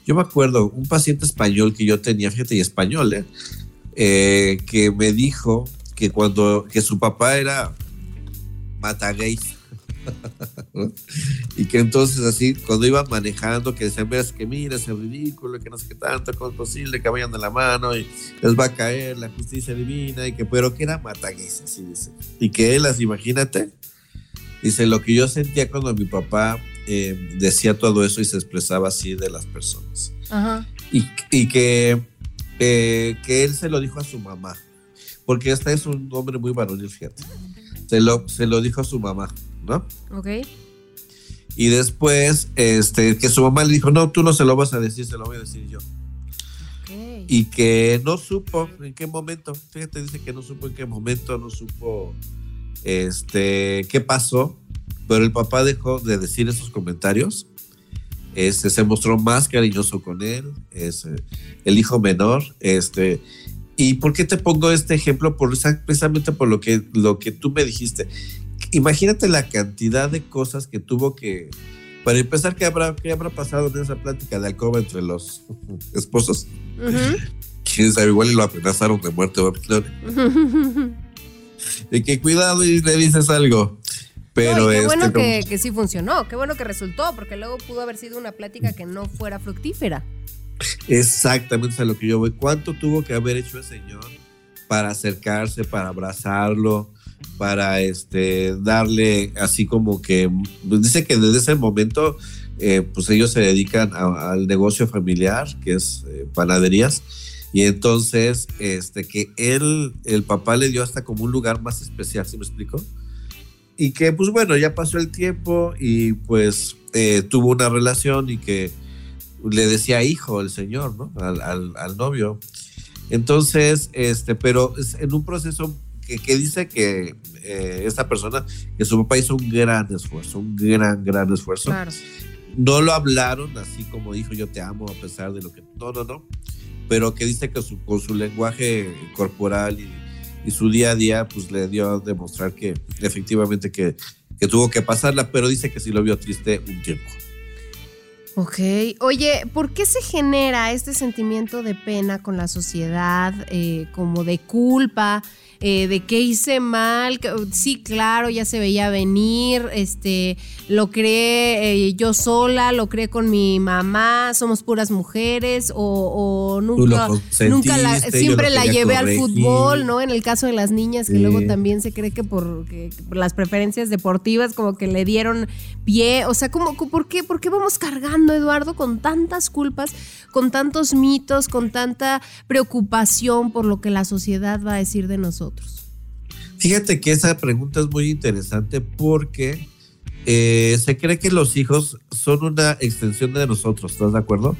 yo me acuerdo, un paciente español que yo tenía, fíjate, y español, ¿eh? ¿eh? que me dijo que cuando, que su papá era matagays. y que entonces así, cuando iban manejando, que decían, ves que mira, ese ridículo, que no sé qué tanto, cómo es posible que vayan de la mano y les va a caer la justicia divina, y que, pero que era matagués, así dice. Y que él, así, imagínate, dice, lo que yo sentía cuando mi papá eh, decía todo eso y se expresaba así de las personas. Y, que, eh, que él se lo dijo a su mamá, porque este es un hombre muy varonil, fíjate. Se lo, se lo dijo a su mamá, ¿no? Ok. Y después, este, que su mamá le dijo, no, tú no se lo vas a decir, se lo voy a decir yo. Y que no supo en qué momento, fíjate, dice que no supo en qué momento, no supo este, qué pasó, pero el papá dejó de decir esos comentarios. Este, se mostró más cariñoso con él, es eh, el hijo menor. Este, ¿Y por qué te pongo este ejemplo? Por, precisamente por lo que, lo que tú me dijiste. Imagínate la cantidad de cosas que tuvo que... Para empezar, ¿qué habrá, qué habrá pasado en esa plática de alcoba entre los esposos? Quién sabe, igual lo amenazaron de muerte. de que cuidado y le dices algo. Pero qué este, bueno que, sí funcionó, qué bueno que resultó, porque luego pudo haber sido una plática que no fuera fructífera. Exactamente a lo que yo voy. ¿Cuánto tuvo que haber hecho el Señor para acercarse, para abrazarlo, para este, darle así como que, pues dice que desde ese momento, eh, pues ellos se dedican al negocio familiar, que es eh, panaderías, y entonces, este, que él, el papá le dio hasta como un lugar más especial, ¿sí me explico? Y que pues bueno, ya pasó el tiempo y pues eh, tuvo una relación y que le decía hijo el señor, ¿no? Al, novio. Entonces, este, pero en un proceso que, que dice que eh, esta persona, que su papá hizo un gran esfuerzo, un gran, gran esfuerzo. No lo hablaron así como dijo yo te amo a pesar de lo que... No, no, no. Pero que dice que su, con su lenguaje corporal y y su día a día pues le dio a demostrar que efectivamente que, tuvo que pasarla, pero dice que sí lo vio triste un tiempo. Ok, oye, ¿por qué se genera este sentimiento de pena con la sociedad, eh, como de culpa? Eh, de qué hice mal. Sí, claro, ya se veía venir, este, lo creé eh, yo sola, lo creé con mi mamá, somos puras mujeres, o, nunca, nunca siempre la llevé al fútbol, ¿no? En el caso de las niñas, que luego también se cree que por, las preferencias deportivas como que le dieron pie, o sea, como, ¿por qué, ¿por qué vamos cargando, Eduardo, con tantas culpas, con tantos mitos, con tanta preocupación por lo que la sociedad va a decir de nosotros? Fíjate que esa pregunta es muy interesante porque eh, se cree que los hijos son una extensión de nosotros, ¿estás de acuerdo?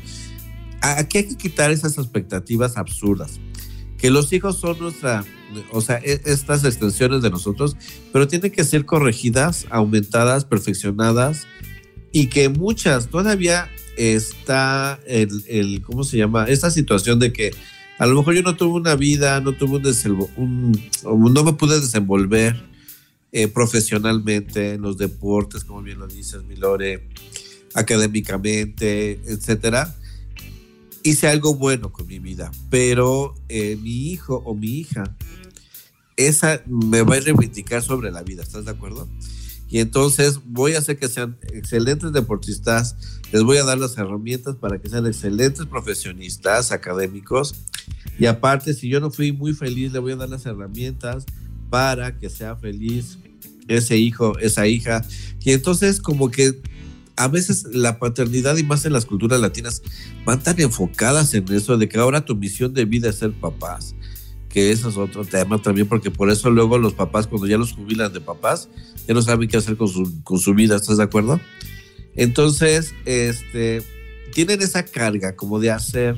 Aquí hay que quitar esas expectativas absurdas. Que los hijos son nuestra, o sea, e, estas extensiones de nosotros, pero tienen que ser corregidas, aumentadas, perfeccionadas y que muchas todavía está el, el ¿cómo se llama? Esta situación de que a lo mejor yo no tuve una vida, no tuve un, un no me pude desenvolver eh, profesionalmente en los deportes, como bien lo dices, Milore, académicamente, etcétera. Hice algo bueno con mi vida, pero eh, mi hijo o mi hija, esa me va a reivindicar sobre la vida, ¿estás de acuerdo? Y entonces voy a hacer que sean excelentes deportistas, les voy a dar las herramientas para que sean excelentes profesionistas académicos y aparte, si yo no fui muy feliz, le voy a dar las herramientas para que sea feliz ese hijo, esa hija. Y entonces como que a veces la paternidad y más en las culturas latinas van tan enfocadas en eso de que ahora tu misión de vida es ser papás, que eso es otro tema también, porque por eso luego los papás cuando ya los jubilan de papás, ya no saben qué hacer con su, con su vida, ¿estás de acuerdo? Entonces, este, tienen esa carga como de hacer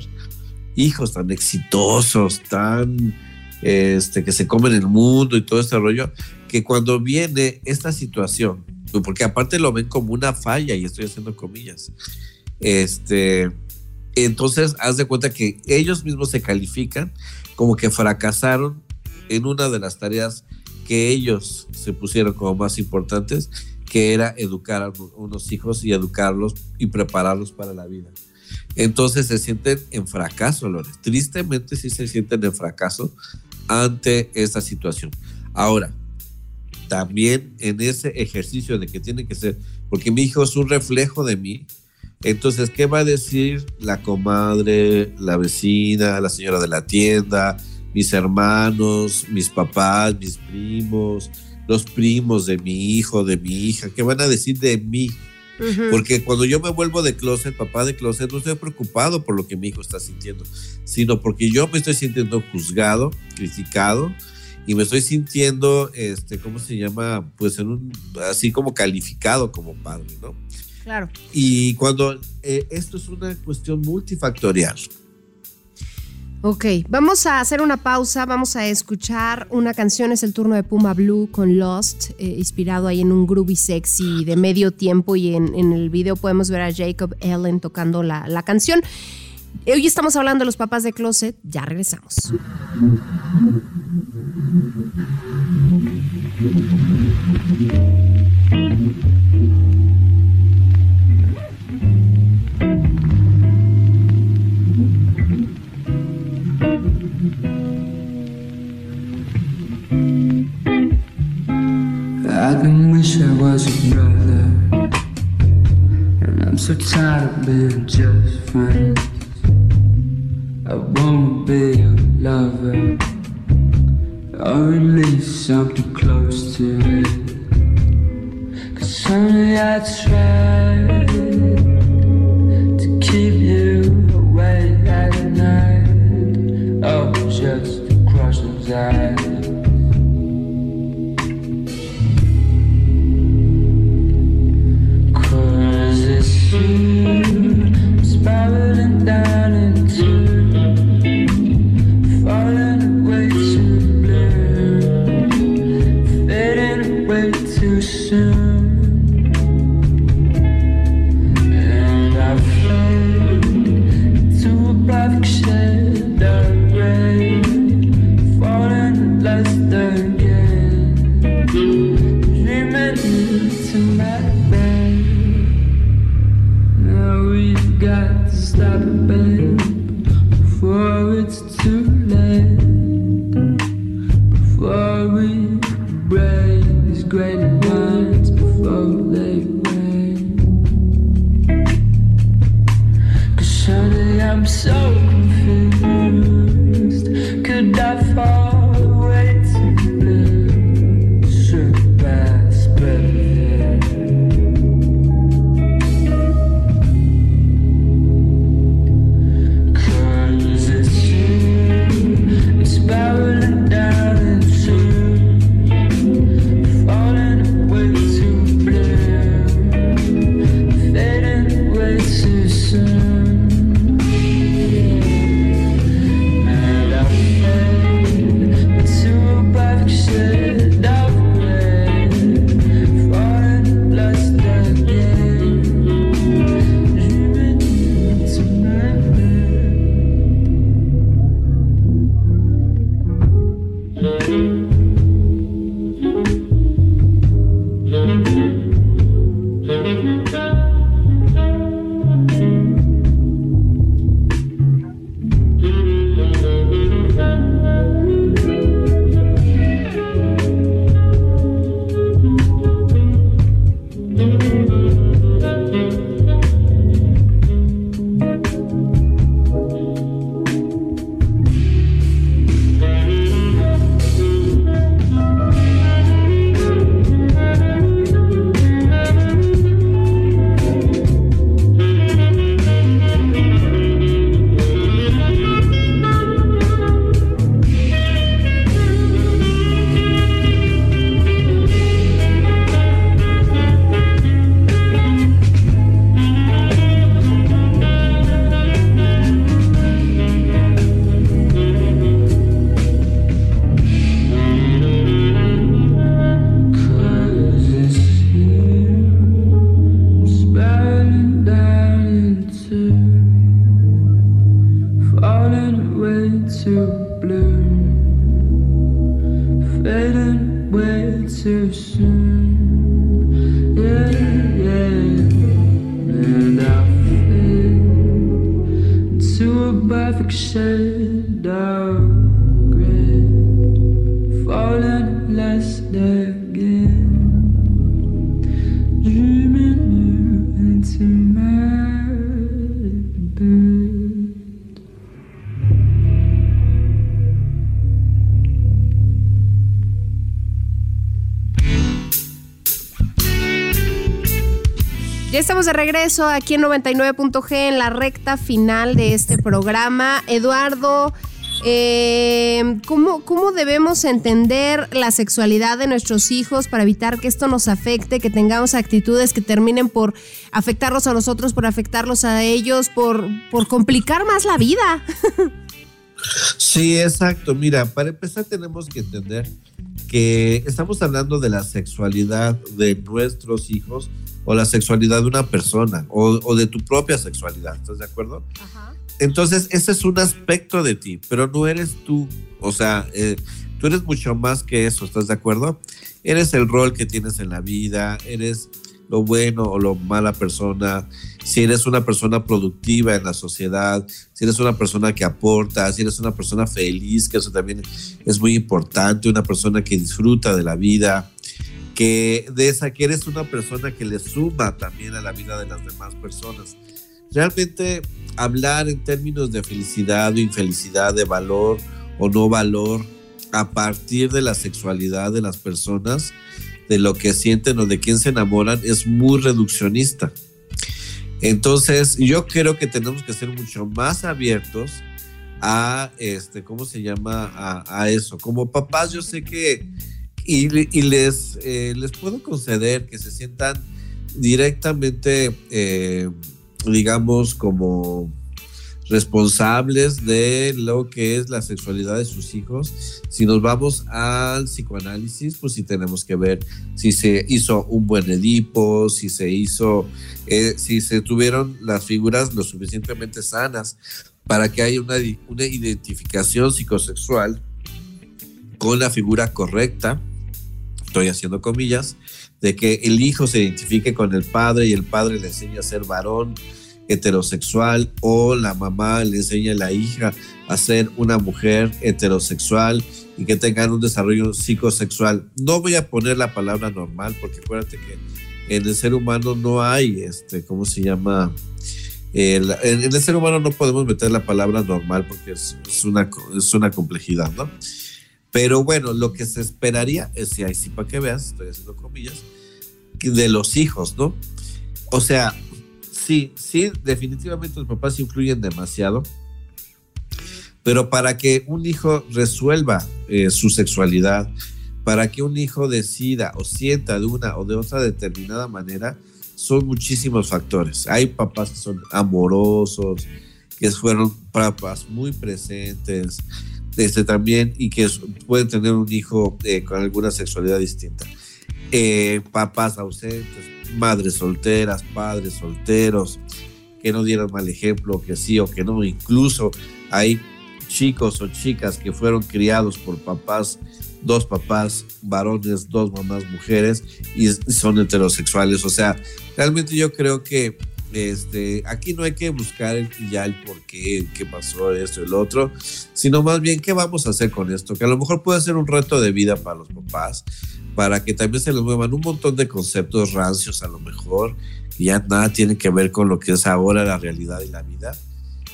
hijos tan exitosos, tan este, que se comen el mundo y todo este rollo, que cuando viene esta situación, porque aparte lo ven como una falla, y estoy haciendo comillas, este, entonces haz de cuenta que ellos mismos se califican como que fracasaron en una de las tareas que ellos se pusieron como más importantes, que era educar a unos hijos y educarlos y prepararlos para la vida entonces se sienten en fracaso, Lore. Tristemente sí se sienten en fracaso ante esta situación. Ahora, también en ese ejercicio de que tiene que ser, porque mi hijo es un reflejo de mí, entonces, ¿qué va a decir la comadre, la vecina, la señora de la tienda, mis hermanos, mis papás, mis primos, los primos de mi hijo, de mi hija? ¿Qué van a decir de mí? Porque cuando yo me vuelvo de closet, papá de closet, no estoy preocupado por lo que mi hijo está sintiendo, sino porque yo me estoy sintiendo juzgado, criticado y me estoy sintiendo, este, ¿cómo se llama? Pues en un, así como calificado como padre, ¿no? Claro. Y cuando eh, esto es una cuestión multifactorial. Ok, vamos a hacer una pausa, vamos a escuchar una canción, es el turno de Puma Blue con Lost, eh, inspirado ahí en un groovy sexy de medio tiempo y en, el video podemos ver a Jacob Ellen tocando la, la canción. Hoy estamos hablando de los papás de Closet, ya regresamos. I can wish I was a brother. And I'm so tired of being just friends. I won't be a lover. Or at least something close to it. Cause honey I tried estamos regreso aquí en 99.g en la recta final de este programa. Eduardo, eh, ¿cómo, ¿cómo, debemos entender la sexualidad de nuestros hijos para evitar que esto nos afecte, que tengamos actitudes que terminen por afectarlos a nosotros, por afectarlos a ellos, por, por complicar más la vida? Sí, exacto. Mira, para empezar tenemos que entender que estamos hablando de la sexualidad de nuestros hijos o la sexualidad de una persona o, de tu propia sexualidad, ¿estás de acuerdo? Entonces, ese es un aspecto de ti, pero no eres tú, o sea, eh, tú eres mucho más que eso, ¿estás de acuerdo? Eres el rol que tienes en la vida, eres lo bueno o lo mala persona, si eres una persona productiva en la sociedad, si eres una persona que aporta, si eres una persona feliz, que eso también es muy importante, una persona que disfruta de la vida, que de esa que eres una persona que le suma también a la vida de las demás personas. Realmente hablar en términos de felicidad o infelicidad, de valor o no valor, a partir de la sexualidad de las personas, de lo que sienten o de quién se enamoran, es muy reduccionista. Entonces, yo creo que tenemos que ser mucho más abiertos a, este, ¿cómo se llama? A, a eso. Como papás, yo sé que y, les, eh, les puedo conceder que se sientan directamente, eh, digamos, como responsables de lo que es la sexualidad de sus hijos. Si nos vamos al psicoanálisis, pues sí tenemos que ver si se hizo un buen Edipo, si se hizo, eh, si se tuvieron las figuras lo suficientemente sanas para que haya una, una identificación psicosexual con la figura correcta estoy haciendo comillas, de que el hijo se identifique con el padre y el padre le enseña a ser varón heterosexual o la mamá le enseña a la hija a ser una mujer heterosexual y que tengan un desarrollo psicosexual. No voy a poner la palabra normal porque acuérdate que en el ser humano no hay, este, ¿cómo se llama? en el ser humano no podemos meter la palabra normal porque es, una, es una complejidad, ¿no? Pero bueno, lo que se esperaría es, si hay sí para que veas, estoy haciendo comillas, de los hijos, ¿no? O sea, sí, sí, definitivamente los papás influyen demasiado, pero para que un hijo resuelva eh, su sexualidad, para que un hijo decida o sienta de una o de otra determinada manera, son muchísimos factores. Hay papás que son amorosos, que fueron papás muy presentes, este, también, y que pueden tener un hijo eh, con alguna sexualidad distinta. Eh, papás ausentes, madres solteras, padres solteros, que no dieron mal ejemplo, que sí o que no. Incluso hay chicos o chicas que fueron criados por papás, dos papás varones, dos mamás mujeres y son heterosexuales. O sea, realmente yo creo que este, aquí no hay que buscar el, ya el por qué, qué pasó esto y el otro, sino más bien qué vamos a hacer con esto, que a lo mejor puede ser un reto de vida para los papás, para que también se les muevan un montón de conceptos rancios a lo mejor, que ya nada tiene que ver con lo que es ahora la realidad y la vida.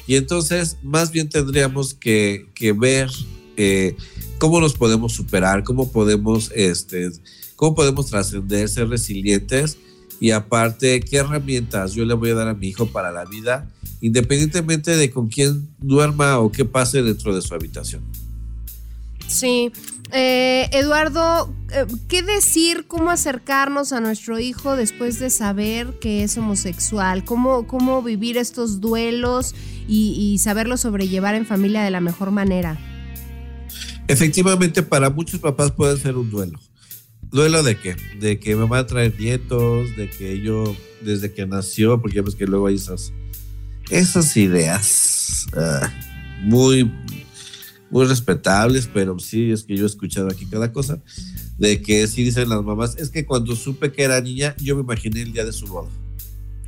Y entonces más bien tendríamos que, que ver eh, cómo nos podemos superar, cómo podemos, este, cómo podemos trascender, ser resilientes y aparte qué herramientas yo le voy a dar a mi hijo para la vida, independientemente de con quién duerma o qué pase dentro de su habitación. Sí, eh, Eduardo, eh, ¿qué decir, cómo acercarnos a nuestro hijo después de saber que es homosexual? ¿Cómo, cómo vivir estos duelos y, y saberlo sobrellevar en familia de la mejor manera? Efectivamente, para muchos papás puede ser un duelo. ¿Duelo de qué? De que me va a traer nietos, de que yo, desde que nació, porque ya ves que luego hay esas, esas ideas uh, muy muy respetables, pero sí es que yo he escuchado aquí cada cosa, de que sí dicen las mamás, es que cuando supe que era niña, yo me imaginé el día de su boda.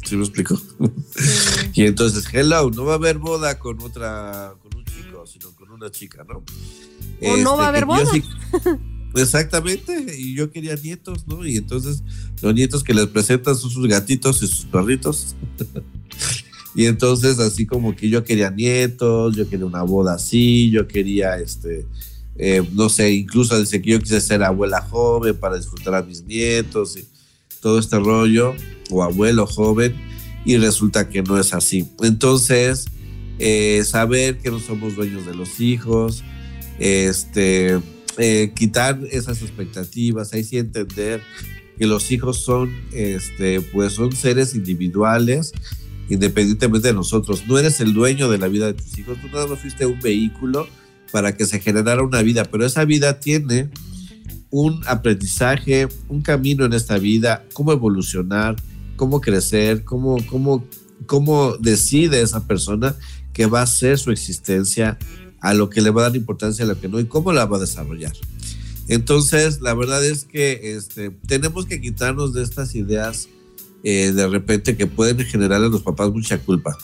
¿Sí me explico? y entonces, hello, no va a haber boda con otra, con un chico, sino con una chica, ¿no? O no va a este, haber boda. exactamente, y yo quería nietos, ¿no? Y entonces los nietos que les presentan son sus gatitos y sus perritos. Y entonces así como que yo quería nietos, yo quería una boda así, yo quería, este, eh, no sé, incluso dice que yo quise ser abuela joven para disfrutar a mis nietos y todo este rollo, o abuelo joven, y resulta que no es así. Entonces, eh, saber que no somos dueños de los hijos, este, eh, quitar esas expectativas, ahí sí entender que los hijos son, este, pues son seres individuales independientemente de nosotros. No eres el dueño de la vida de tus hijos, tú nada más fuiste un vehículo para que se generara una vida, pero esa vida tiene un aprendizaje, un camino en esta vida, cómo evolucionar, cómo crecer, cómo, cómo, cómo decide esa persona que va a ser su existencia, a lo que le va a dar importancia, a lo que no, y cómo la va a desarrollar. Entonces, la verdad es que este, tenemos que quitarnos de estas ideas eh, de repente que pueden generar a los papás mucha culpa.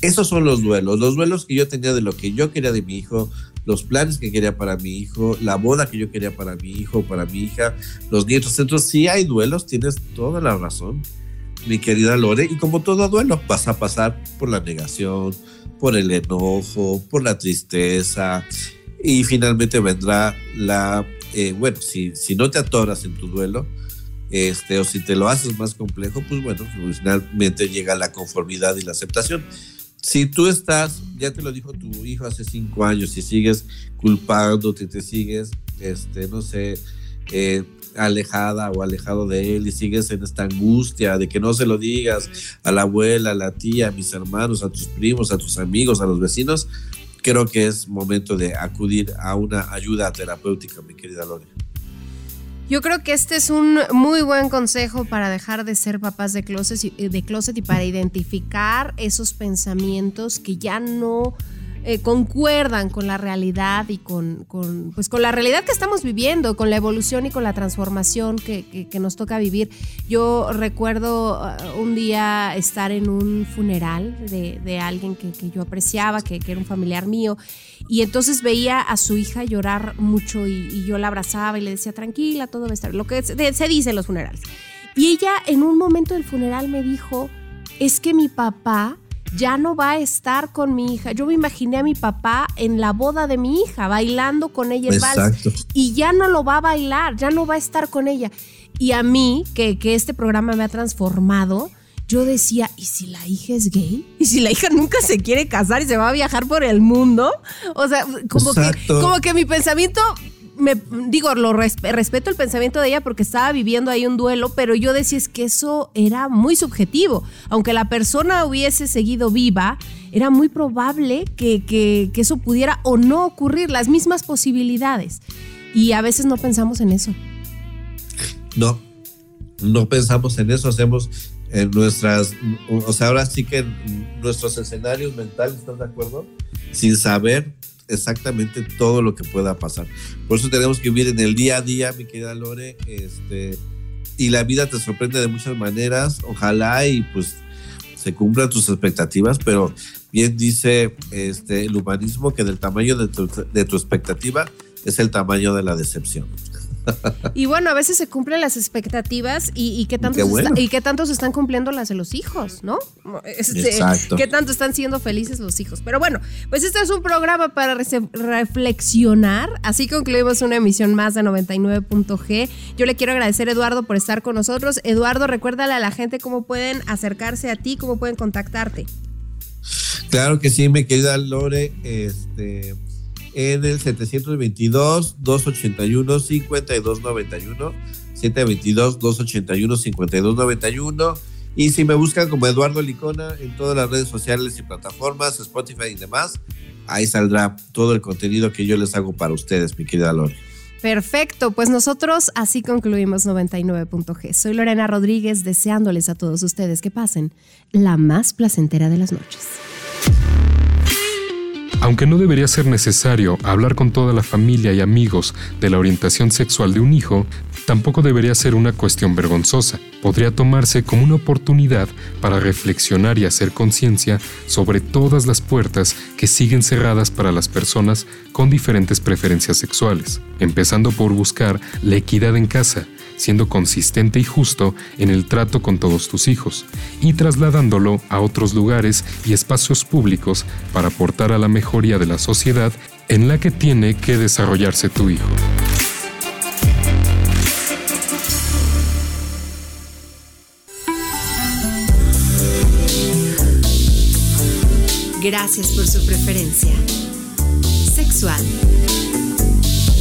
Esos son los duelos, los duelos que yo tenía de lo que yo quería de mi hijo, los planes que quería para mi hijo, la boda que yo quería para mi hijo, para mi hija, los nietos. Entonces, si hay duelos, tienes toda la razón, mi querida Lore, y como todo duelo, vas a pasar por la negación, por el enojo, por la tristeza, y finalmente vendrá la, eh, bueno, si, si no te atoras en tu duelo, este, o si te lo haces más complejo, pues bueno, pues finalmente llega la conformidad y la aceptación. Si tú estás, ya te lo dijo tu hijo hace cinco años, y sigues culpándote, te sigues, este, no sé, eh, alejada o alejado de él y sigues en esta angustia de que no se lo digas a la abuela, a la tía, a mis hermanos, a tus primos, a tus amigos, a los vecinos, creo que es momento de acudir a una ayuda terapéutica, mi querida Lore. Yo creo que este es un muy buen consejo para dejar de ser papás de closet y, de closet y para identificar esos pensamientos que ya no eh, concuerdan con la realidad y con, pues con la realidad que estamos viviendo, con la evolución y con la transformación que, nos toca vivir. Yo recuerdo uh, un día estar en un funeral de, alguien que, yo apreciaba, que, era un familiar mío, y entonces veía a su hija llorar mucho y, yo la abrazaba y le decía, tranquila, todo va a estar, lo que se, se dice en los funerales. Y ella en un momento del funeral me dijo, es que mi papá ya no va a estar con mi hija. Yo me imaginé a mi papá en la boda de mi hija, bailando con ella el vals. Y ya no lo va a bailar, ya no va a estar con ella. Y a mí, que, que este programa me ha transformado, yo decía, ¿y si la hija es gay? ¿Y si la hija nunca se quiere casar y se va a viajar por el mundo? O sea, como, que, como que mi pensamiento digo, lo respeto el pensamiento de ella porque estaba viviendo ahí un duelo, pero yo decía es que eso era muy subjetivo. Aunque la persona hubiese seguido viva, era muy probable que, que, eso pudiera o no ocurrir, las mismas posibilidades. Y a veces no pensamos en eso. No, no pensamos en eso, hacemos en nuestras, o sea, ahora sí que nuestros escenarios mentales, ¿estás de acuerdo? Sin saber exactamente todo lo que pueda pasar. Por eso tenemos que vivir en el día a día, mi querida Lore, este, y la vida te sorprende de muchas maneras, ojalá y pues se cumplan tus expectativas, pero bien dice este, el humanismo que del tamaño de tu, de tu expectativa es el tamaño de la decepción. Y bueno, a veces se cumplen las expectativas y, y qué tanto y qué tanto se están cumpliendo las de los hijos, ¿no? Este, Exacto. Qué tanto están siendo felices los hijos. Pero bueno, pues este es un programa para reflexionar. Así concluimos una emisión más de 99.g. Yo le quiero agradecer a Eduardo por estar con nosotros. Eduardo, recuérdale a la gente cómo pueden acercarse a ti, cómo pueden contactarte. Claro que sí, mi querida Lore. Este, en el 722-281-5291, 722-281-5291. Y si me buscan como Eduardo Licona en todas las redes sociales y plataformas, Spotify y demás, ahí saldrá todo el contenido que yo les hago para ustedes, mi querida Lore. Perfecto, pues nosotros así concluimos 99.g. Soy Lorena Rodríguez, deseándoles a todos ustedes que pasen la más placentera de las noches. Aunque no debería ser necesario hablar con toda la familia y amigos de la orientación sexual de un hijo, tampoco debería ser una cuestión vergonzosa. Podría tomarse como una oportunidad para reflexionar y hacer conciencia sobre todas las puertas que siguen cerradas para las personas con diferentes preferencias sexuales, empezando por buscar la equidad en casa, siendo consistente y justo en el trato con todos tus hijos y trasladándolo a otros lugares y espacios públicos para aportar a la mejoría de la sociedad en la que tiene que desarrollarse tu hijo. Gracias por su preferencia. Sexual.